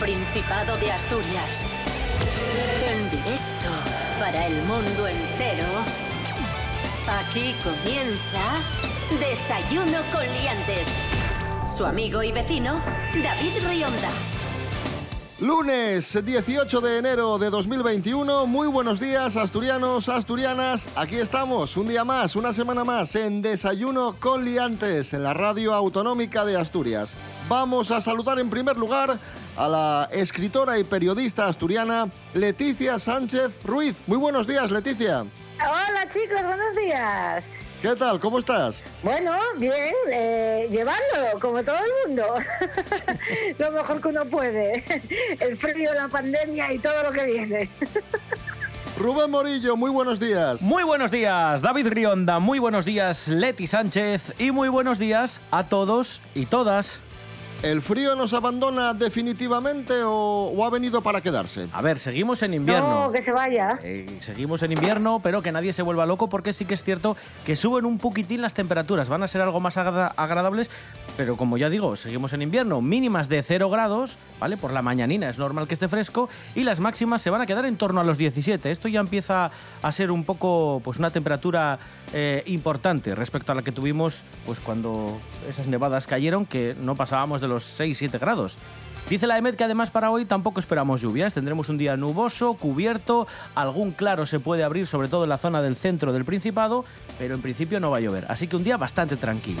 Principado de Asturias. En directo para el mundo entero. Aquí comienza Desayuno con Liantes. Su amigo y vecino, David Rionda. Lunes 18 de enero de 2021, muy buenos días asturianos, asturianas, aquí estamos, un día más, una semana más en Desayuno con Liantes en la radio autonómica de Asturias. Vamos a saludar en primer lugar a la escritora y periodista asturiana Leticia Sánchez Ruiz. Muy buenos días, Leticia. Hola chicos, buenos días. ¿Qué tal? ¿Cómo estás? Bueno, bien, eh, llevándolo, como todo el mundo. lo mejor que uno puede. El frío, la pandemia y todo lo que viene. Rubén Morillo, muy buenos días. Muy buenos días, David Rionda, muy buenos días, Leti Sánchez y muy buenos días a todos y todas. ¿El frío nos abandona definitivamente o, ha venido para quedarse? A ver, seguimos en invierno. No, que se vaya. Eh, seguimos en invierno, pero que nadie se vuelva loco porque sí que es cierto que suben un poquitín las temperaturas. Van a ser algo más agradables, pero como ya digo, seguimos en invierno. Mínimas de 0 grados, ¿vale? Por la mañanina es normal que esté fresco y las máximas se van a quedar en torno a los 17. Esto ya empieza a ser un poco, pues una temperatura eh, importante respecto a la que tuvimos, pues cuando esas nevadas cayeron, que no pasábamos de los 6-7 grados. Dice la EMED que además para hoy tampoco esperamos lluvias, tendremos un día nuboso, cubierto, algún claro se puede abrir sobre todo en la zona del centro del Principado, pero en principio no va a llover, así que un día bastante tranquilo.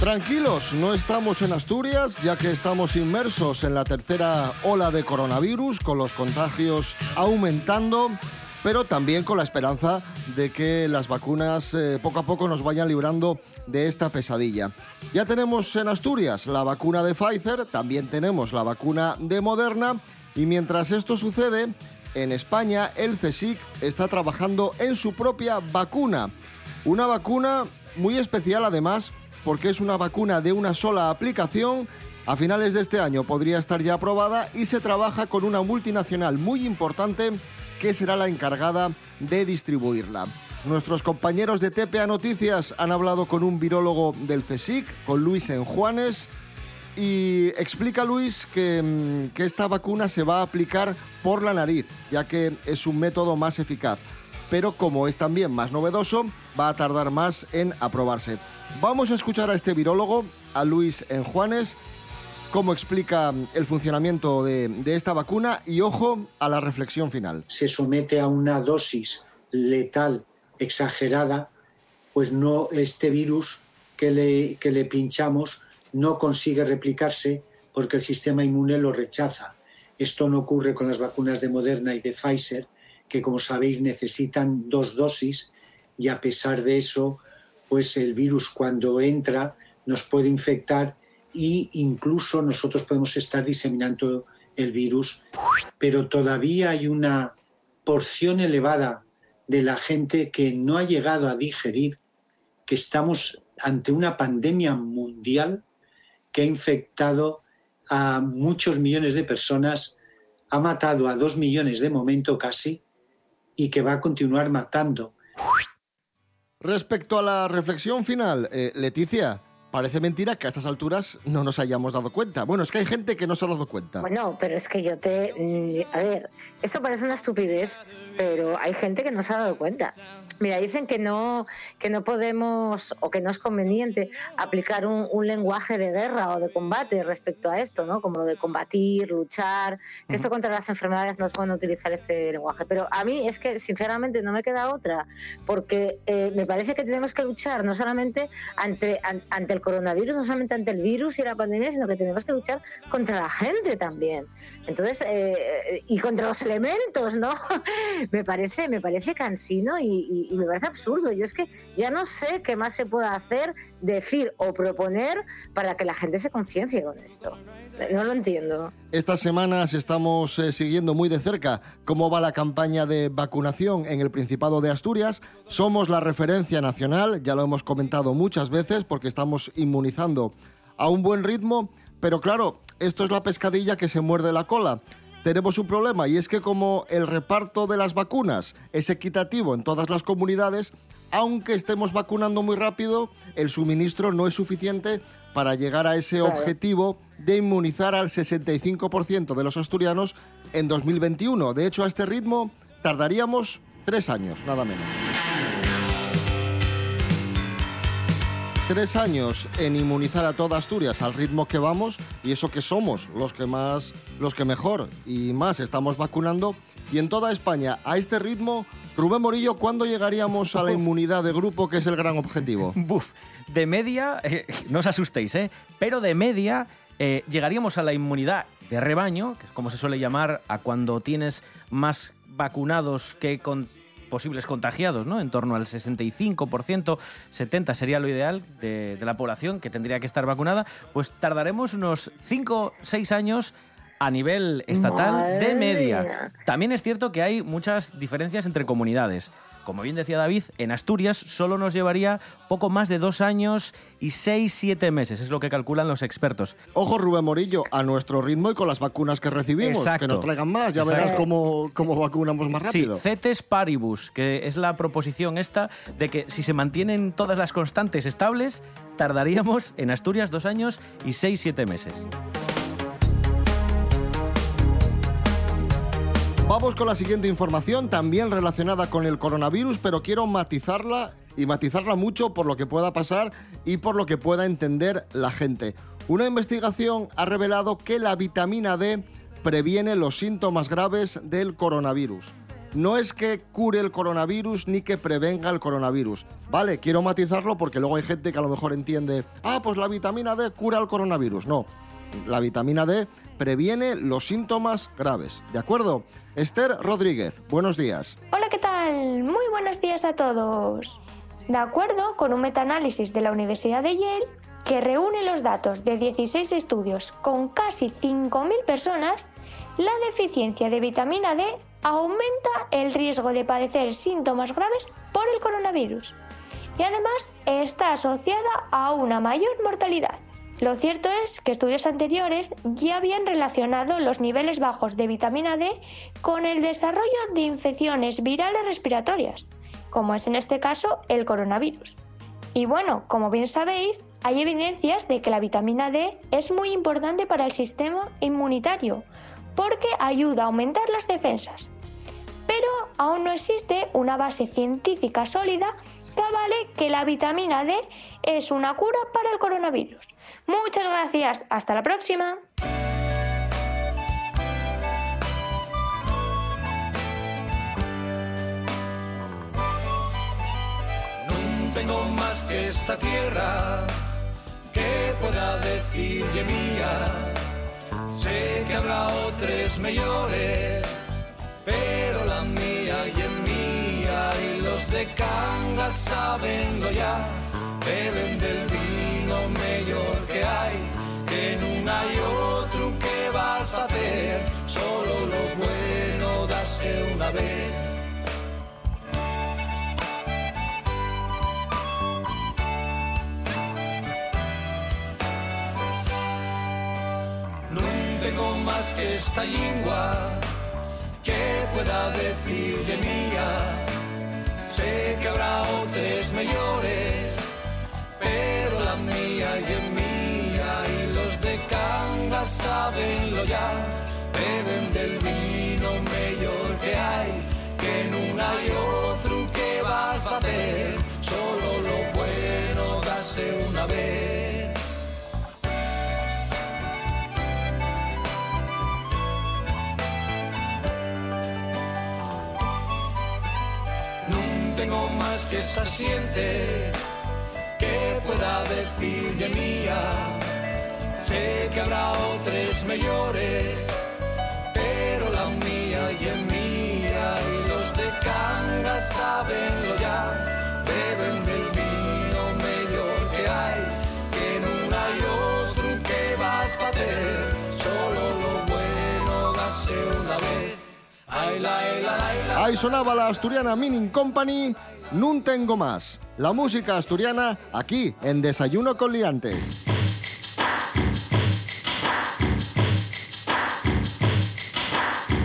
Tranquilos, no estamos en Asturias, ya que estamos inmersos en la tercera ola de coronavirus, con los contagios aumentando, pero también con la esperanza de que las vacunas eh, poco a poco nos vayan librando de esta pesadilla. Ya tenemos en Asturias la vacuna de Pfizer, también tenemos la vacuna de Moderna, y mientras esto sucede, en España el CSIC está trabajando en su propia vacuna. Una vacuna muy especial además porque es una vacuna de una sola aplicación. A finales de este año podría estar ya aprobada y se trabaja con una multinacional muy importante que será la encargada de distribuirla. Nuestros compañeros de TPA Noticias han hablado con un virólogo del CSIC, con Luis Enjuanes, y explica Luis que, mm, que esta vacuna se va a aplicar por la nariz, ya que es un método más eficaz. Pero como es también más novedoso, va a tardar más en aprobarse. Vamos a escuchar a este virólogo, a Luis Enjuanes, cómo explica el funcionamiento de, de, esta vacuna y ojo a la reflexión final. Se somete a una dosis letal exagerada, pues no este virus que le, que le pinchamos no consigue replicarse porque el sistema inmune lo rechaza. Esto no ocurre con las vacunas de Moderna y de Pfizer, que como sabéis necesitan dos dosis y a pesar de eso pues el virus cuando entra nos puede infectar e incluso nosotros podemos estar diseminando el virus, pero todavía hay una porción elevada de la gente que no ha llegado a digerir que estamos ante una pandemia mundial que ha infectado a muchos millones de personas, ha matado a dos millones de momento casi y que va a continuar matando. Respecto a la reflexión final, eh, Leticia, parece mentira que a estas alturas no nos hayamos dado cuenta. Bueno, es que hay gente que no se ha dado cuenta. Bueno, pero es que yo te... mm, A ver, esto parece una estupidez, pero hay gente que no se ha dado cuenta. Mira, dicen que no, que no podemos o que no es conveniente aplicar un, un lenguaje de guerra o de combate respecto a esto, ¿no? Como lo de combatir, luchar, que esto contra las enfermedades no es bueno utilizar este lenguaje. Pero a mí es que, sinceramente, no me queda otra, porque eh, me parece que tenemos que luchar no solamente ante, an- ante el coronavirus, no solamente ante el virus y la pandemia, sino que tenemos que luchar contra la gente también. Entonces, eh, y contra los elementos, ¿no? me parece, me parece cansino y, y- y me parece absurdo. Yo es que ya no sé qué más se puede hacer, decir o proponer para que la gente se conciencie con esto. No lo entiendo. Estas semanas estamos eh, siguiendo muy de cerca cómo va la campaña de vacunación en el Principado de Asturias. Somos la referencia nacional, ya lo hemos comentado muchas veces, porque estamos inmunizando a un buen ritmo, pero claro, esto es la pescadilla que se muerde la cola. Tenemos un problema y es que como el reparto de las vacunas es equitativo en todas las comunidades, aunque estemos vacunando muy rápido, el suministro no es suficiente para llegar a ese objetivo de inmunizar al 65% de los asturianos en 2021. De hecho, a este ritmo tardaríamos tres años, nada menos. Tres años en inmunizar a toda Asturias al ritmo que vamos y eso que somos los que más, los que mejor y más estamos vacunando y en toda España a este ritmo Rubén Morillo, ¿cuándo llegaríamos a la inmunidad de grupo, que es el gran objetivo? Buf, de media, eh, no os asustéis, ¿eh? Pero de media eh, llegaríamos a la inmunidad de rebaño, que es como se suele llamar a cuando tienes más vacunados que con posibles contagiados, ¿no? En torno al 65%, 70% sería lo ideal de, de la población que tendría que estar vacunada, pues tardaremos unos 5, 6 años a nivel estatal de media. mía. También es cierto que hay muchas diferencias entre comunidades. Como bien decía David, en Asturias solo nos llevaría poco más de dos años y seis, siete meses, es lo que calculan los expertos. Ojo, Rubén Morillo, a nuestro ritmo y con las vacunas que recibimos. Exacto. Que nos traigan más, ya Exacto. verás cómo, cómo vacunamos más rápido. Sí, CETES paribus, que es la proposición esta de que si se mantienen todas las constantes estables, tardaríamos en Asturias dos años y seis, siete meses. Vamos con la siguiente información, también relacionada con el coronavirus, pero quiero matizarla y matizarla mucho por lo que pueda pasar y por lo que pueda entender la gente. Una investigación ha revelado que la vitamina D previene los síntomas graves del coronavirus. No es que cure el coronavirus ni que prevenga el coronavirus. Vale, quiero matizarlo porque luego hay gente que a lo mejor entiende, ah, pues la vitamina D cura el coronavirus. No, la vitamina D previene los síntomas graves. ¿De acuerdo? Esther Rodríguez, buenos días. Hola, ¿qué tal? Muy buenos días a todos. De acuerdo con un metaanálisis de la Universidad de Yale que reúne los datos de 16 estudios con casi 5.000 personas, la deficiencia de vitamina D aumenta el riesgo de padecer síntomas graves por el coronavirus y además está asociada a una mayor mortalidad. Lo cierto es que estudios anteriores ya habían relacionado los niveles bajos de vitamina D con el desarrollo de infecciones virales respiratorias, como es en este caso el coronavirus. Y bueno, como bien sabéis, hay evidencias de que la vitamina D es muy importante para el sistema inmunitario porque ayuda a aumentar las defensas. Pero aún no existe una base científica sólida que avale que la vitamina D es una cura para el coronavirus. Muchas gracias, hasta la próxima. No tengo más que esta tierra que pueda decir que mía. Sé que habrá otros mejores, pero la mía y es mía. Y los de Cangas sabenlo ya, beben del en una y otro que vas a hacer, solo lo bueno dase una vez. No tengo más que esta lengua que pueda decir de mía. Sé que habrá otros mejores, pero la mía y es mía. Cangas sabenlo ya, beben del vino mejor que hay. Que en una y otro que vas a hacer, solo lo bueno dase una vez. No tengo más que esta siente que pueda decir de mía. Sé que habrá otros mejores, pero la mía y en mía y los de Cangas sabenlo ya, beben del vino mejor que hay, que no hay otro que vas a hacer, solo lo bueno dase una vez. Ay, la, ay, la, ay, la, Ahí sonaba la asturiana Mining Company, Nun Tengo Más. La música asturiana aquí en Desayuno con Liantes.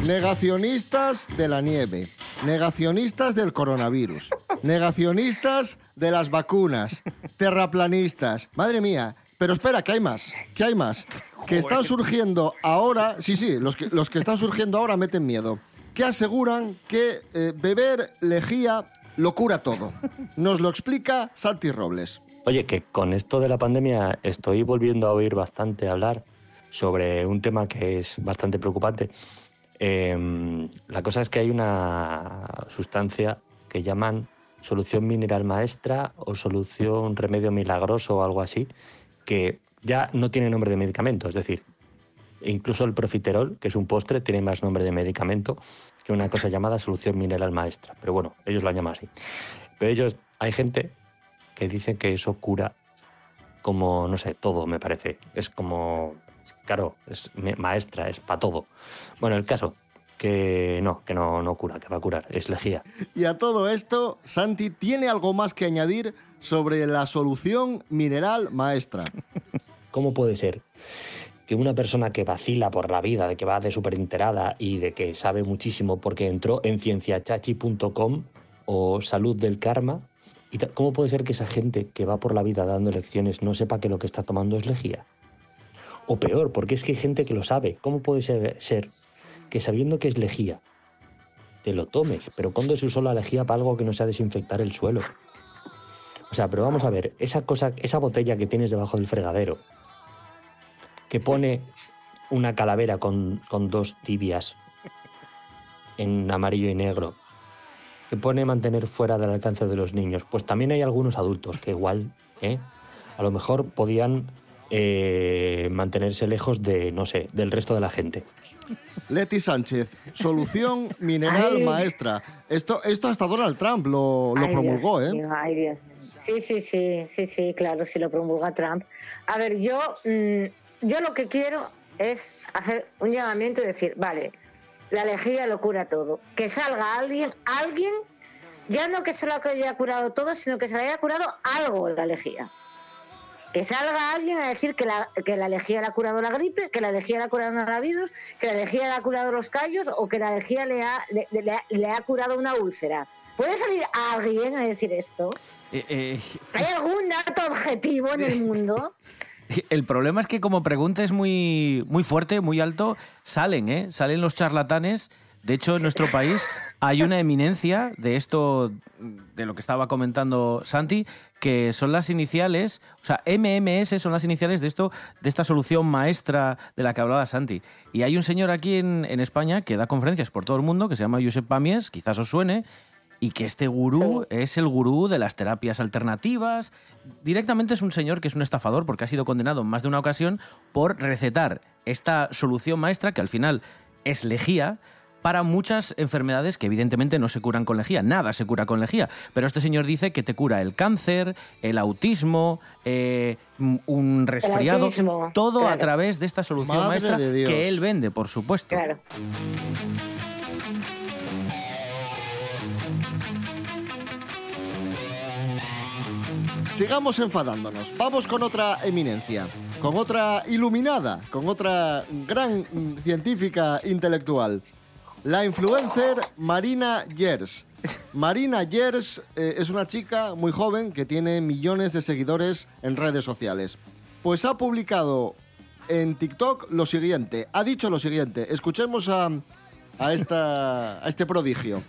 Negacionistas de la nieve, negacionistas del coronavirus, negacionistas de las vacunas, terraplanistas. Madre mía, pero espera, que hay más, que hay más. Que están surgiendo ahora, sí, sí, los que, los que están surgiendo ahora meten miedo, que aseguran que eh, beber lejía lo cura todo. Nos lo explica Santi Robles. Oye, que con esto de la pandemia estoy volviendo a oír bastante hablar sobre un tema que es bastante preocupante. Eh, la cosa es que hay una sustancia que llaman solución mineral maestra o solución remedio milagroso o algo así, que ya no tiene nombre de medicamento. Es decir, incluso el profiterol, que es un postre, tiene más nombre de medicamento que una cosa llamada solución mineral maestra. Pero bueno, ellos lo llaman así. Pero ellos, hay gente que dice que eso cura como, no sé, todo, me parece. Es como, claro, es maestra, es para todo. Bueno, el caso, que no, que no, no cura, que va a curar, es lejía. Y a todo esto, Santi tiene algo más que añadir sobre la solución mineral maestra. ¿Cómo puede ser que una persona que vacila por la vida, de que va de súper enterada y de que sabe muchísimo porque entró en cienciachachi.com o Salud del Karma, y ¿cómo puede ser que esa gente que va por la vida dando lecciones no sepa que lo que está tomando es lejía? O peor, porque es que hay gente que lo sabe. ¿Cómo puede ser, que sabiendo que es lejía, te lo tomes? Pero ¿cuándo se usó la lejía para algo que no sea desinfectar el suelo? O sea, pero vamos a ver, esa cosa, esa botella que tienes debajo del fregadero, que pone una calavera con, con dos tibias en amarillo y negro, que pone mantener fuera del alcance de los niños, pues también hay algunos adultos que igual, ¿eh? a lo mejor podían eh, mantenerse lejos de, no sé, del resto de la gente. Leti Sánchez, solución mineral Ay. maestra. Esto, esto hasta Donald Trump lo, lo Ay, promulgó, Dios ¿eh? ay, Dios. Sí, sí, sí, sí, sí, claro, si lo promulga Trump. A ver, yo, mm, yo lo que quiero es hacer un llamamiento y decir, vale, la lejía lo cura todo. Que salga alguien, alguien, ya no que se lo haya curado todo, sino que se le haya curado algo la lejía. Que salga alguien a decir que la, que la lejía le ha curado la gripe, que la lejía le ha curado el coronavirus, que la lejía le ha curado los callos o que la lejía le ha, le- le ha- le ha curado una úlcera. ¿Puede salir alguien a decir esto? Eh, eh, ¿Hay algún dato objetivo en el mundo? el problema es que como pregunta es muy, muy fuerte, muy alto, salen, ¿eh? Salen los charlatanes. De hecho, en nuestro país hay una eminencia de esto, de lo que estaba comentando Santi, que son las iniciales, o sea, MMS son las iniciales de esto, de esta solución maestra de la que hablaba Santi. Y hay un señor aquí en, en España que da conferencias por todo el mundo, que se llama Josep Pamies, quizás os suene, y que este gurú es el gurú de las terapias alternativas. Directamente es un señor que es un estafador porque ha sido condenado en más de una ocasión por recetar esta solución maestra que al final es lejía para muchas enfermedades que evidentemente no se curan con lejía. Nada se cura con lejía. Pero este señor dice que te cura el cáncer, el autismo, eh, un resfriado, autismo, todo a través de esta solución Madre maestra que él vende, por supuesto. Claro. Sigamos enfadándonos. Vamos con otra eminencia, con otra iluminada, con otra gran científica intelectual. La influencer Marina Yers. Marina Yers eh, es una chica muy joven que tiene millones de seguidores en redes sociales. Pues ha publicado en TikTok lo siguiente, ha dicho lo siguiente. Escuchemos a, a, esta, a este prodigio.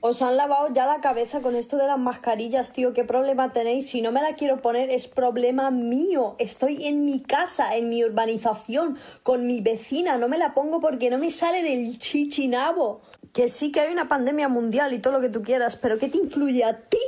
Os han lavado ya la cabeza con esto de las mascarillas, tío. ¿Qué problema tenéis? Si no me la quiero poner, es problema mío. Estoy en mi casa, en mi urbanización, con mi vecina. No me la pongo porque no me sale del chichinabo. Que sí que hay una pandemia mundial y todo lo que tú quieras, pero ¿qué te influye a ti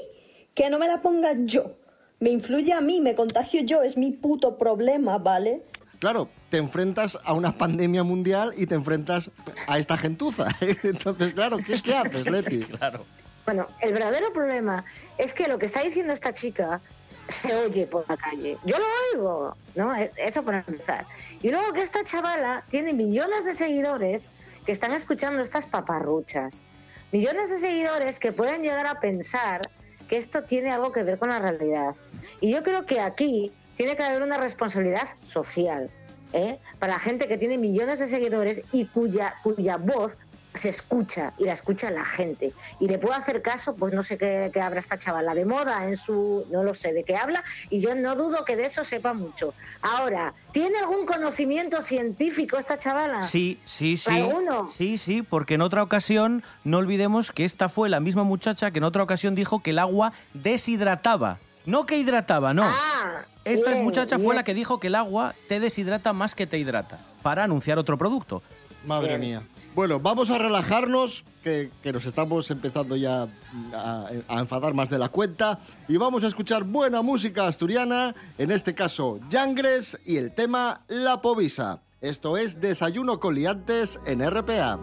que no me la ponga yo? Me influye a mí, me contagio yo, es mi puto problema, ¿vale? Claro, te enfrentas a una pandemia mundial y te enfrentas a esta gentuza. Entonces, claro, ¿qué, qué haces, Leti? Claro. Bueno, el verdadero problema es que lo que está diciendo esta chica se oye por la calle. Yo lo oigo, ¿no? E- Eso para empezar. Y luego que esta chavala tiene millones de seguidores que están escuchando estas paparruchas. Millones de seguidores que pueden llegar a pensar que esto tiene algo que ver con la realidad. Y yo creo que aquí tiene que haber una responsabilidad social. ¿Eh? Para la gente que tiene millones de seguidores y cuya, cuya voz se escucha y la escucha la gente. Y le puedo hacer caso, pues no sé qué, qué habla esta chavala de moda en su, no lo sé de qué habla, y yo no dudo que de eso sepa mucho. Ahora, ¿tiene algún conocimiento científico esta chavala? Sí, sí, sí. ¿Alguno? Sí, sí, porque en otra ocasión, no olvidemos que esta fue la misma muchacha que en otra ocasión dijo que el agua deshidrataba. No que hidrataba, no. Ah, Esta bien, muchacha fue la que dijo que el agua te deshidrata más que te hidrata, para anunciar otro producto. Madre mía. Bueno, vamos a relajarnos, que, que nos estamos empezando ya a, a enfadar más de la cuenta. Y vamos a escuchar buena música asturiana, en este caso Yangres y el tema La Povisa. Esto es Desayuno con Liantes en RPA.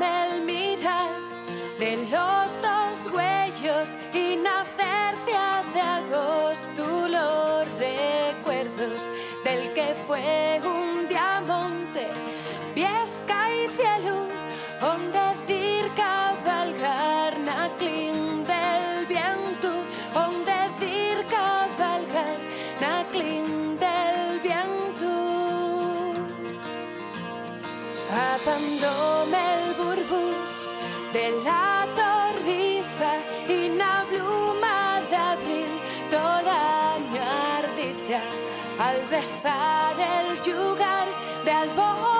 El mirar de los dos huellos y nacercia de agosto los recuerdos del que fue un diamante, piesca y cielo, donde dir cabalgar na clean del viento, donde dir cabalgar na clean del viento. Abandona al besar el yugar de alborecida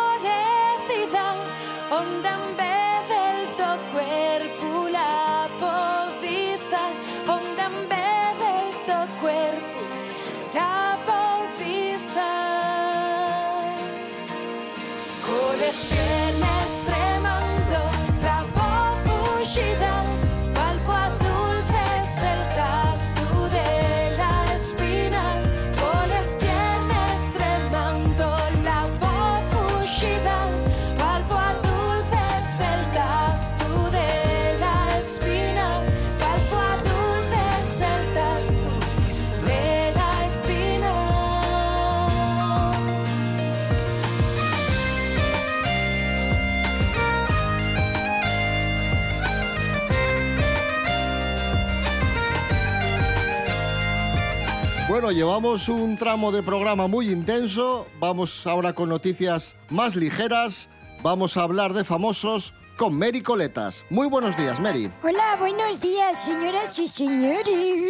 Bueno, llevamos un tramo de programa muy intenso. Vamos ahora con noticias más ligeras. Vamos a hablar de famosos con Mary Coletas. Muy buenos días, Mary. Hola, buenos días, señoras y señores.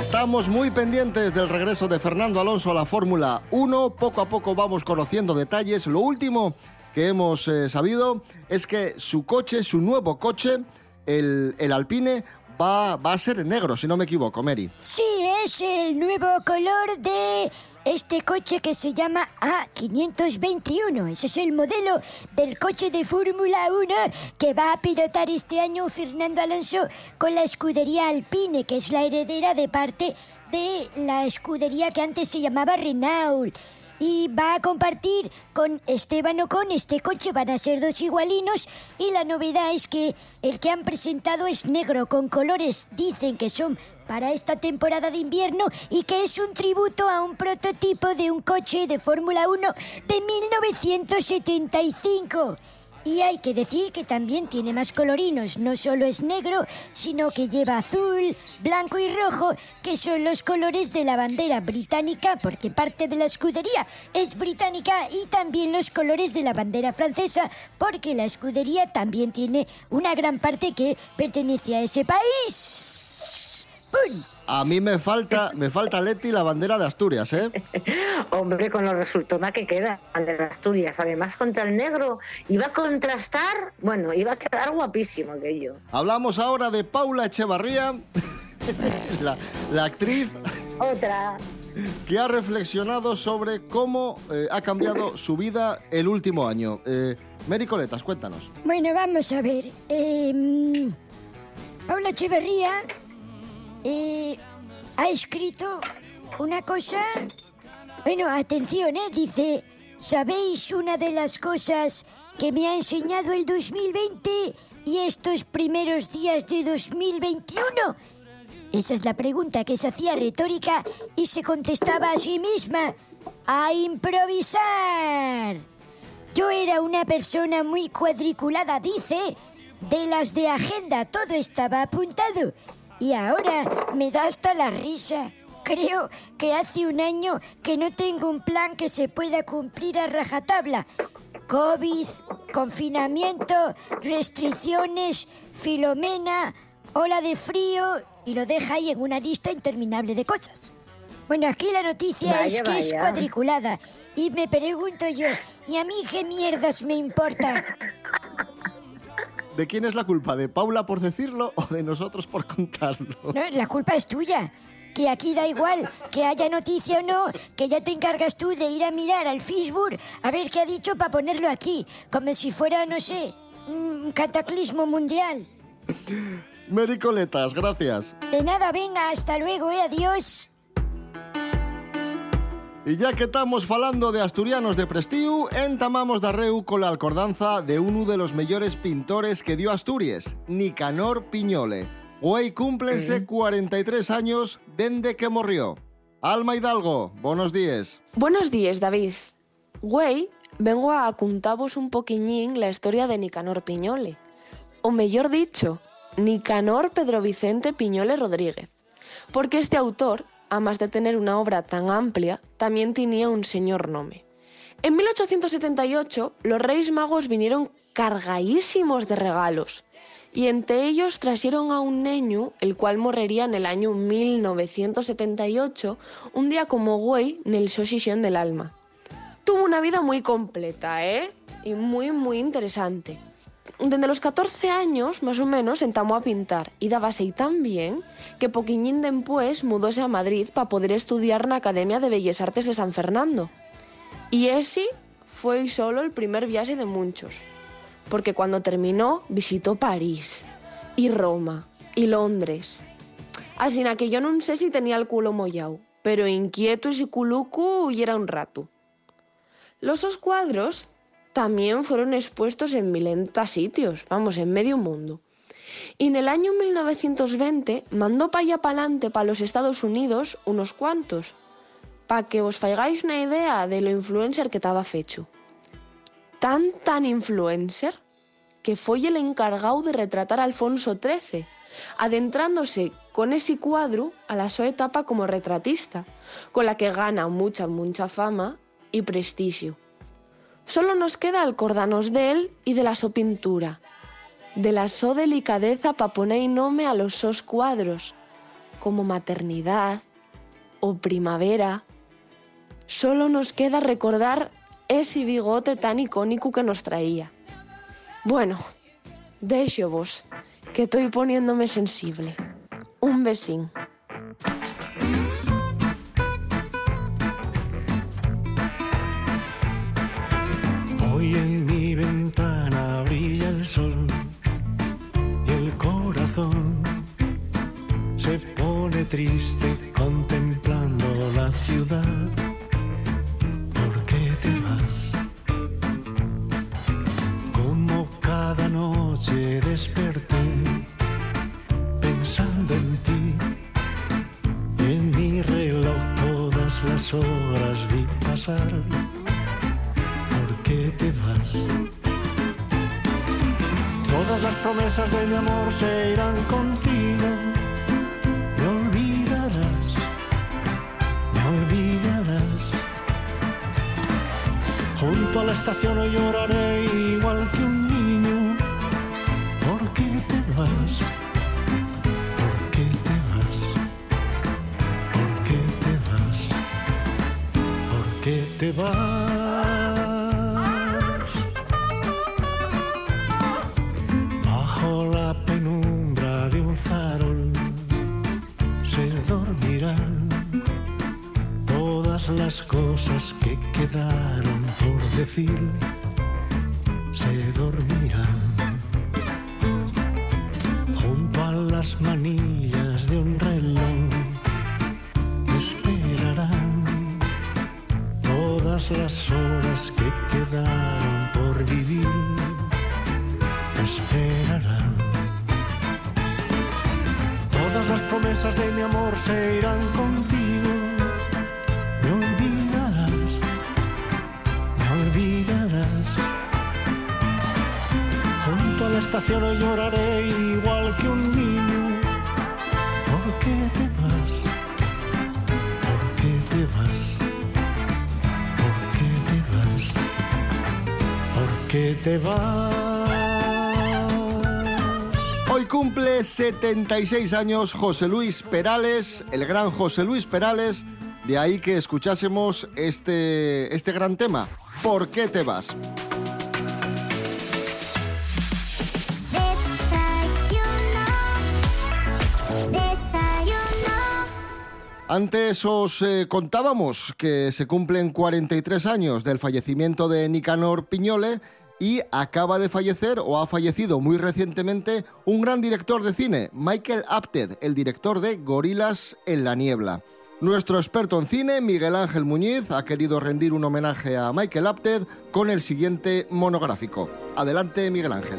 Estamos muy pendientes del regreso de Fernando Alonso a la Fórmula 1. Poco a poco vamos conociendo detalles. Lo último que hemos eh, sabido es que su coche, su nuevo coche, el, el Alpine, va, va a ser negro, si no me equivoco, Mary. Sí, es el nuevo color de este coche que se llama A521. Ese es el modelo del coche de Fórmula 1 que va a pilotar este año Fernando Alonso con la escudería Alpine, que es la heredera de parte de la escudería que antes se llamaba Renault. Y va a compartir con Esteban Ocon este coche, van a ser dos igualinos y la novedad es que el que han presentado es negro con colores, dicen que son para esta temporada de invierno y que es un tributo a un prototipo de un coche de Fórmula 1 de 1975. Y hay que decir que también tiene más colorinos, no solo es negro, sino que lleva azul, blanco y rojo, que son los colores de la bandera británica, porque parte de la escudería es británica, y también los colores de la bandera francesa, porque la escudería también tiene una gran parte que pertenece a ese país. A mí me falta, me falta Leti la bandera de Asturias, ¿eh? Hombre, con lo resultona que queda de Asturias. Además, contra el negro iba a contrastar, bueno, iba a quedar guapísimo aquello. Hablamos ahora de Paula Echevarría, la, la actriz Otra. que ha reflexionado sobre cómo eh, ha cambiado su vida el último año. Eh, Mary Coletas, cuéntanos. Bueno, vamos a ver. eh, Paula Echeverría eh, ha escrito una cosa. Bueno, atención, ¿eh? Dice: ¿Sabéis una de las cosas que me ha enseñado el 2020 y estos primeros días de 2021? Esa es la pregunta que se hacía retórica y se contestaba a sí misma. a improvisar. Yo era una persona muy cuadriculada, dice, de las de agenda, todo estaba apuntado. Y ahora me da hasta la risa. Creo que hace un año que no tengo un plan que se pueda cumplir a rajatabla. COVID, confinamiento, restricciones, Filomena, ola de frío y lo deja ahí en una lista interminable de cosas. Bueno, aquí la noticia Vaya, es que es vaya. cuadriculada y me pregunto yo, ¿y a mí qué mierdas me importa? ¿De quién es la culpa? ¿De Paula por decirlo o de nosotros por contarlo? No, la culpa es tuya. Que aquí da igual, que haya noticia o no, que ya te encargas tú de ir a mirar al Facebook a ver qué ha dicho para ponerlo aquí, como si fuera, no sé, un cataclismo mundial. Mericoletas, gracias. De nada, venga, hasta luego, eh, adiós. Y ya que estamos falando de asturianos de prestiu, entamamos darreu con la alcordanza de uno de los mejores pintores que dio Asturias, Nicanor Piñole. Hoy cúmplense 43 años desde que murió. Alma Hidalgo, buenos días. Buenos días, David. Güey, vengo a contaros un poquiñín la historia de Nicanor Piñole. O mejor dicho, Nicanor Pedro Vicente Piñole Rodríguez. Porque este autor, además de tener una obra tan amplia, también tenía un señor nome. En 1878, los Reyes Magos vinieron cargadísimos de regalos y entre ellos trajeron a un niño, el cual moriría en el año 1978, un día como güey en el Sosición del Alma. Tuvo una vida muy completa, ¿eh? Y muy, muy interesante. Desde los 14 años, más o menos, entamó a pintar y dábase y tan bien que poquiñín después mudóse a Madrid para poder estudiar en la Academia de Bellas Artes de San Fernando. Y ese fue solo el primer viaje de muchos, porque cuando terminó visitó París, y Roma, y Londres. Así que yo no sé si tenía el culo mollao, pero inquieto y culucu y era un rato. Los dos cuadros también fueron expuestos en milenta sitios, vamos, en medio mundo. Y en el año 1920 mandó para allá para los Estados Unidos, unos cuantos, para que os faigáis una idea de lo influencer que estaba fecho. Tan, tan influencer que fue el encargado de retratar a Alfonso XIII, adentrándose con ese cuadro a la su etapa como retratista, con la que gana mucha, mucha fama y prestigio. Solo nos queda acordarnos de él y de la so pintura, de la so delicadeza para poner nome a los sos cuadros, como maternidad o primavera. Solo nos queda recordar ese bigote tan icónico que nos traía. Bueno, deixo vos, que estoy poniéndome sensible. Un besín. Triste contemplando la ciudad. ¿Por qué te vas? Como cada noche desperté pensando en ti en mi reloj todas las horas vi pasar. ¿Por qué te vas? Todas las promesas de mi amor se irán contigo. Te vas? Bajo la penumbra de un farol se dormirán todas las cosas que quedaron por decir. Se dormirán estación lloraré igual que un niño. ¿Por qué te vas? ¿Por qué te vas? ¿Por qué te vas? ¿Por qué te vas? Hoy cumple 76 años José Luis Perales, el gran José Luis Perales, de ahí que escuchásemos este, este gran tema, ¿Por qué te vas? Antes os eh, contábamos que se cumplen 43 años del fallecimiento de Nicanor Piñole y acaba de fallecer o ha fallecido muy recientemente un gran director de cine, Michael Apted, el director de Gorilas en la niebla. Nuestro experto en cine, Miguel Ángel Muñiz, ha querido rendir un homenaje a Michael Apted con el siguiente monográfico. Adelante, Miguel Ángel.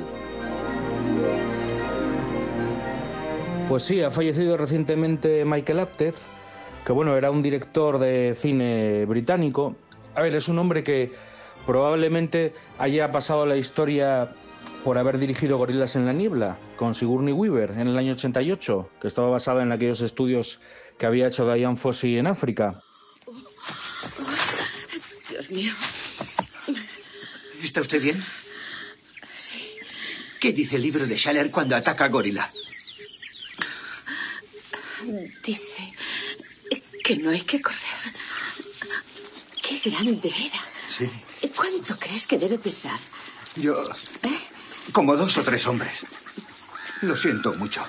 Pues sí, ha fallecido recientemente Michael Apted, que bueno, era un director de cine británico. A ver, es un hombre que probablemente haya pasado la historia por haber dirigido Gorilas en la Niebla con Sigourney Weaver en el año 88, que estaba basada en aquellos estudios que había hecho Diane Fossey en África. Dios mío. ¿Está usted bien? Sí. ¿Qué dice el libro de Schaller cuando ataca a Gorila? Dice que no hay que correr. Qué grande era. Sí. ¿Cuánto crees que debe pesar? Yo. Como dos o tres hombres. Lo siento mucho.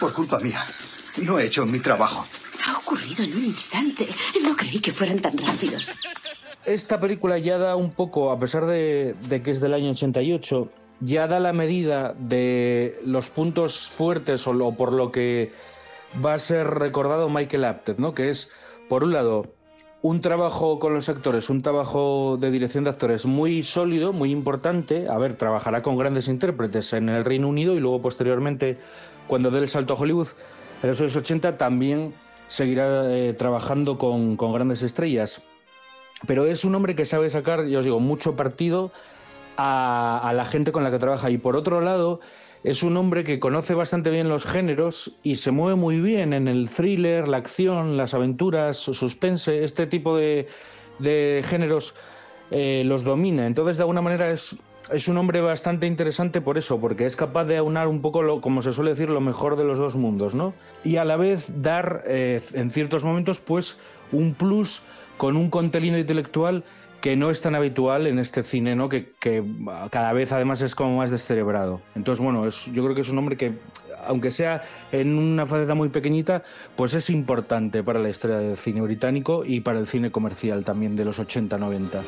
Por culpa mía. No he hecho mi trabajo. Ha ocurrido en un instante. No creí que fueran tan rápidos. Esta película ya da un poco, a pesar de, de que es del año 88, ya da la medida de los puntos fuertes o, lo- por lo que va a ser recordado Michael Apted, ¿no? Que es, por un lado, un trabajo con los actores, un trabajo de dirección de actores muy sólido, muy importante. A ver, trabajará con grandes intérpretes en el Reino Unido y luego posteriormente, cuando dé el salto a Hollywood, en los años 80 también seguirá eh, trabajando con, grandes estrellas. Pero es un hombre que sabe sacar, ya os digo, mucho partido a la gente con la que trabaja. Y por otro lado, es un hombre que conoce bastante bien los géneros y se mueve muy bien en el thriller, la acción, las aventuras, suspense, este tipo de, géneros eh, los domina. Entonces, de alguna manera, es, es un hombre bastante interesante por eso, porque es capaz de aunar un poco, lo, como se suele decir, lo mejor de los dos mundos, ¿no? Y a la vez dar, eh, en ciertos momentos, pues, un plus con un contenido intelectual que no es tan habitual en este cine, ¿no? Que, cada vez además es como más descerebrado. Entonces, bueno, yo creo que es un hombre que, aunque sea en una faceta muy pequeñita, pues es importante para la historia del cine británico y para el cine comercial también de los 80-90.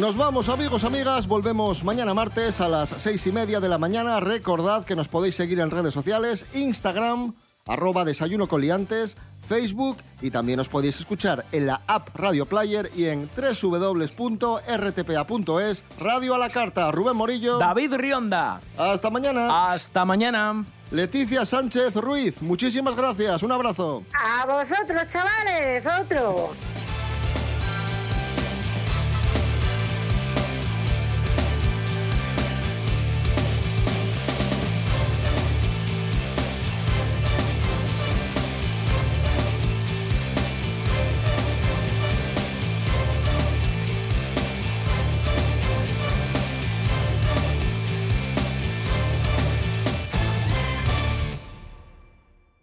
Nos vamos amigos, amigas, volvemos mañana martes a las seis y media de la mañana. Recordad que nos podéis seguir en redes sociales, Instagram, arroba desayuno con liantes, Facebook y también os podéis escuchar en la app Radio Player y en www.rtpa.es. Radio a la carta, Rubén Morillo. David Rionda. Hasta mañana. Hasta mañana. Leticia Sánchez Ruiz, muchísimas gracias, un abrazo. A vosotros, chavales, otro.